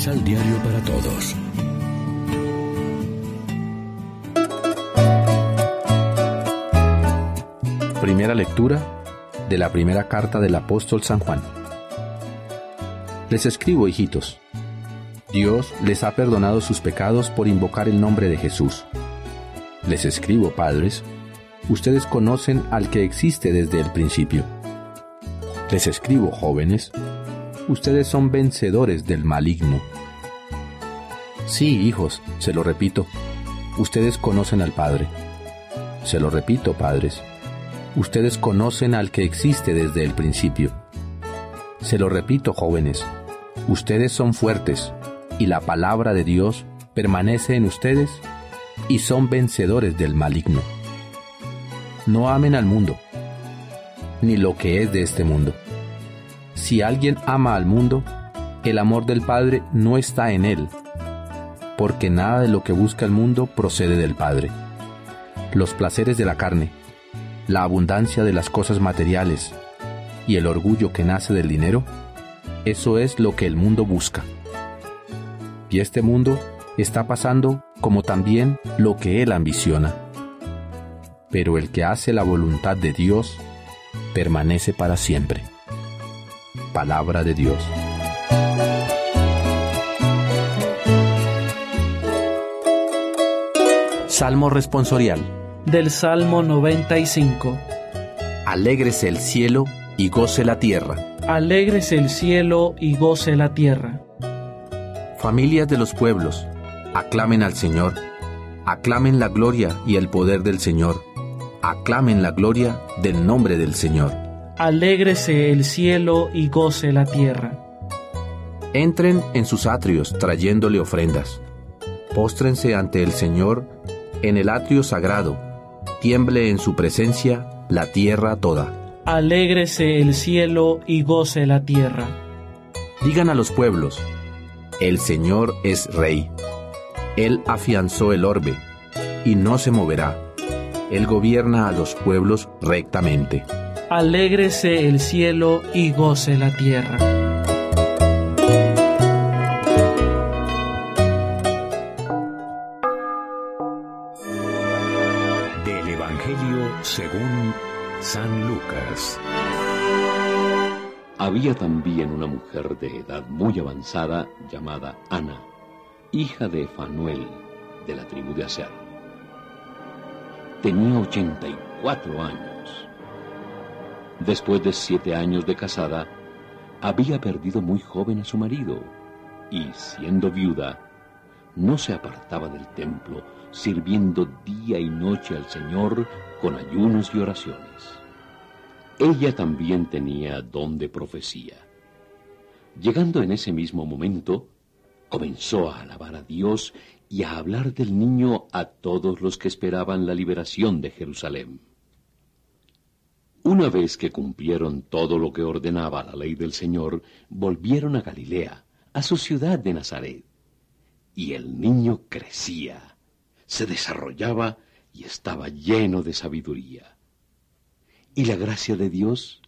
Misal Diario para Todos. Primera lectura de la primera carta del apóstol San Juan. Les escribo, hijitos. Dios les ha perdonado sus pecados por invocar el nombre de Jesús. Les escribo, padres. Ustedes conocen al que existe desde el principio. Les escribo, jóvenes ustedes son vencedores del maligno. Sí, hijos, se lo repito, ustedes conocen al Padre. Se lo repito, padres, ustedes conocen al que existe desde el principio. Se lo repito, jóvenes, ustedes son fuertes y la palabra de Dios permanece en ustedes y son vencedores del maligno. No amen al mundo, ni lo que es de este mundo. Si alguien ama al mundo, el amor del Padre no está en él, porque nada de lo que busca el mundo procede del Padre. Los placeres de la carne, la abundancia de las cosas materiales y el orgullo que nace del dinero, eso es lo que el mundo busca. Y este mundo está pasando como también lo que él ambiciona. Pero el que hace la voluntad de Dios permanece para siempre palabra de Dios. Salmo responsorial. Del Salmo 95. Alégrese el cielo y goce la tierra. Alégrese el cielo y goce la tierra. Familias de los pueblos, aclamen al Señor. Aclamen la gloria y el poder del Señor. Aclamen la gloria del nombre del Señor alégrese el cielo y goce la tierra. Entren en sus atrios trayéndole ofrendas. Póstrense ante el Señor en el atrio sagrado. Tiemble en su presencia la tierra toda. Alégrese el cielo y goce la tierra. Digan a los pueblos, el Señor es Rey. Él afianzó el orbe y no se moverá. Él gobierna a los pueblos rectamente alégrese el cielo y goce la tierra. Había también una mujer de edad muy avanzada llamada Ana, hija de Fanuel, de la tribu de Aser. Tenía 84 años Después de siete años de casada, había perdido muy joven a su marido y, siendo viuda, no se apartaba del templo, sirviendo día y noche al Señor con ayunos y oraciones. Ella también tenía don de profecía. Llegando en ese mismo momento, comenzó a alabar a Dios y a hablar del niño a todos los que esperaban la liberación de Jerusalén. Una vez que cumplieron todo lo que ordenaba la ley del Señor, volvieron a Galilea, a su ciudad de Nazaret. Y el niño crecía, se desarrollaba y estaba lleno de sabiduría. Y la gracia de Dios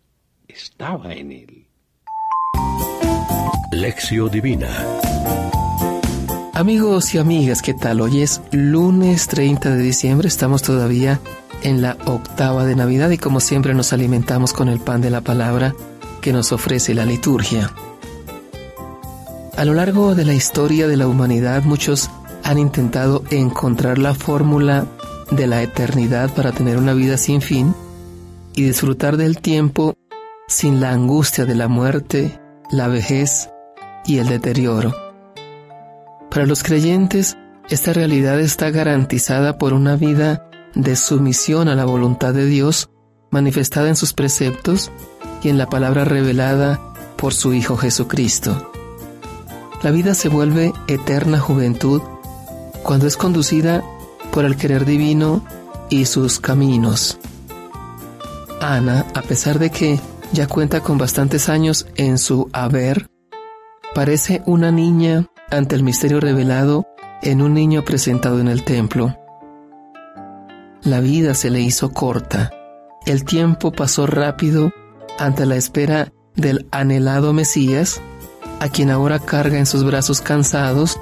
estaba en él. Lección Divina Amigos y amigas, ¿qué tal? Hoy es lunes 30 de diciembre, estamos todavía en la octava de Navidad y como siempre nos alimentamos con el pan de la palabra que nos ofrece la liturgia. A lo largo de la historia de la humanidad muchos han intentado encontrar la fórmula de la eternidad para tener una vida sin fin y disfrutar del tiempo sin la angustia de la muerte, la vejez y el deterioro. Para los creyentes, esta realidad está garantizada por una vida de sumisión a la voluntad de Dios manifestada en sus preceptos y en la palabra revelada por su Hijo Jesucristo. La vida se vuelve eterna juventud cuando es conducida por el querer divino y sus caminos. Ana, a pesar de que ya cuenta con bastantes años en su haber, parece una niña ante el misterio revelado en un niño presentado en el templo. La vida se le hizo corta. El tiempo pasó rápido ante la espera del anhelado Mesías, a quien ahora carga en sus brazos cansados,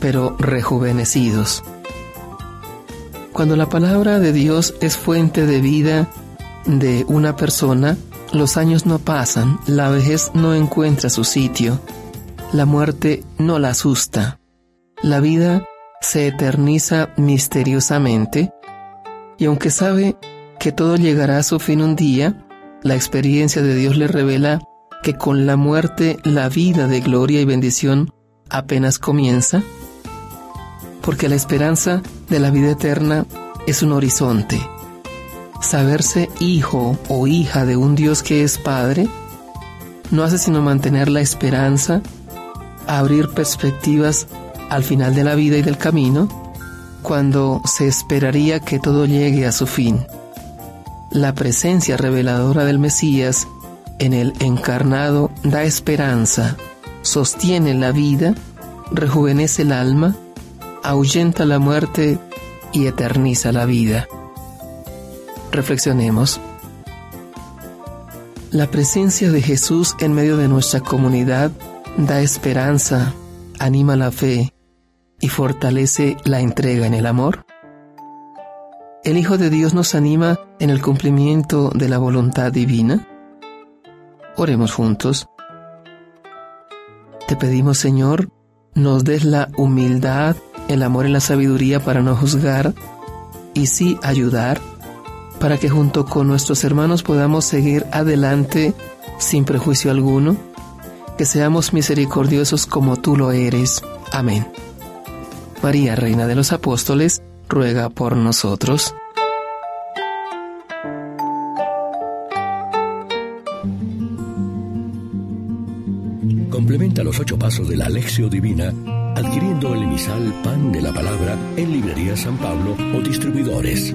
pero rejuvenecidos. Cuando la palabra de Dios es fuente de vida de una persona, los años no pasan, la vejez no encuentra su sitio, la muerte no la asusta, la vida se eterniza misteriosamente y aunque sabe que todo llegará a su fin un día, la experiencia de Dios le revela que con la muerte la vida de gloria y bendición apenas comienza, porque la esperanza de la vida eterna es un horizonte. Saberse hijo o hija de un Dios que es Padre no hace sino mantener la esperanza, abrir perspectivas al final de la vida y del camino, cuando se esperaría que todo llegue a su fin. La presencia reveladora del Mesías en el encarnado da esperanza, sostiene la vida, rejuvenece el alma, ahuyenta la muerte y eterniza la vida. Reflexionemos. La presencia de Jesús en medio de nuestra comunidad da esperanza, anima la fe, y fortalece la entrega en el amor? ¿El Hijo de Dios nos anima en el cumplimiento de la voluntad divina? Oremos juntos. Te pedimos, Señor, nos des la humildad, el amor y la sabiduría para no juzgar y sí ayudar, para que junto con nuestros hermanos podamos seguir adelante sin prejuicio alguno, que seamos misericordiosos como tú lo eres. Amén. María, Reina de los Apóstoles, ruega por nosotros. Complementa los ocho pasos de la Alexio Divina adquiriendo el emisal Pan de la Palabra en Librería San Pablo o distribuidores.